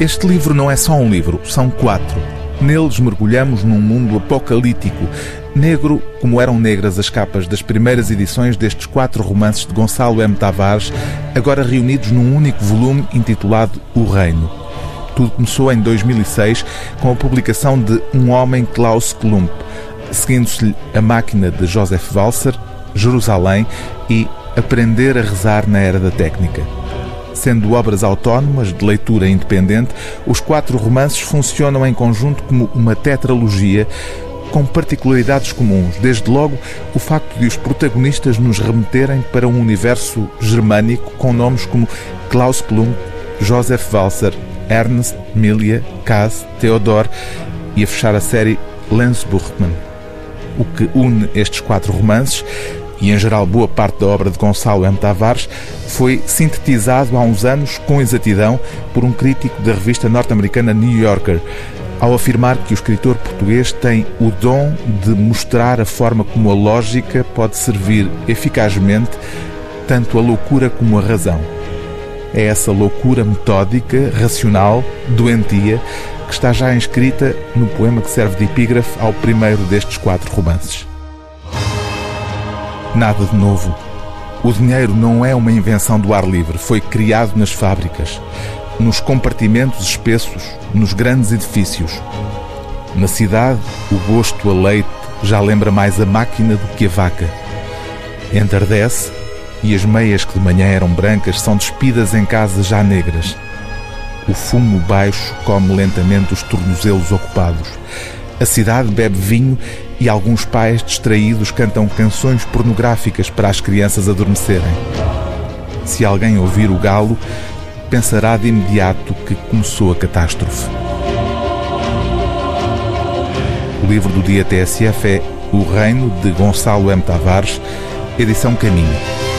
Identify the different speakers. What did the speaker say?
Speaker 1: Este livro não é só um livro, são quatro. Neles mergulhamos num mundo apocalíptico, negro como eram negras as capas das primeiras edições destes quatro romances de Gonçalo M. Tavares, agora reunidos num único volume intitulado O Reino. Tudo começou em 2006 com a publicação de Um Homem Klaus Klump, seguindo-se-lhe A Máquina de Joseph Walser, Jerusalém e Aprender a Rezar na Era da Técnica. Sendo obras autónomas, de leitura independente, os quatro romances funcionam em conjunto como uma tetralogia com particularidades comuns, desde logo o facto de os protagonistas nos remeterem para um universo germânico com nomes como Klaus Klum, Joseph Walser, Ernst, Milia, Kaz, Theodor e a fechar a série Lens Buchmann. O que une estes quatro romances e em geral boa parte da obra de Gonçalo M. Tavares, foi sintetizado há uns anos com exatidão por um crítico da revista norte-americana New Yorker, ao afirmar que o escritor português tem o dom de mostrar a forma como a lógica pode servir eficazmente tanto a loucura como a razão. É essa loucura metódica, racional, doentia, que está já inscrita no poema que serve de epígrafe ao primeiro destes quatro romances. Nada de novo. O dinheiro não é uma invenção do ar livre, foi criado nas fábricas, nos compartimentos espessos, nos grandes edifícios. Na cidade, o gosto a leite já lembra mais a máquina do que a vaca. Entardece e as meias que de manhã eram brancas são despidas em casas já negras. O fumo baixo come lentamente os tornozelos ocupados. A cidade bebe vinho e alguns pais distraídos cantam canções pornográficas para as crianças adormecerem. Se alguém ouvir o galo, pensará de imediato que começou a catástrofe. O livro do dia TSF é O Reino de Gonçalo M. Tavares, edição Caminho.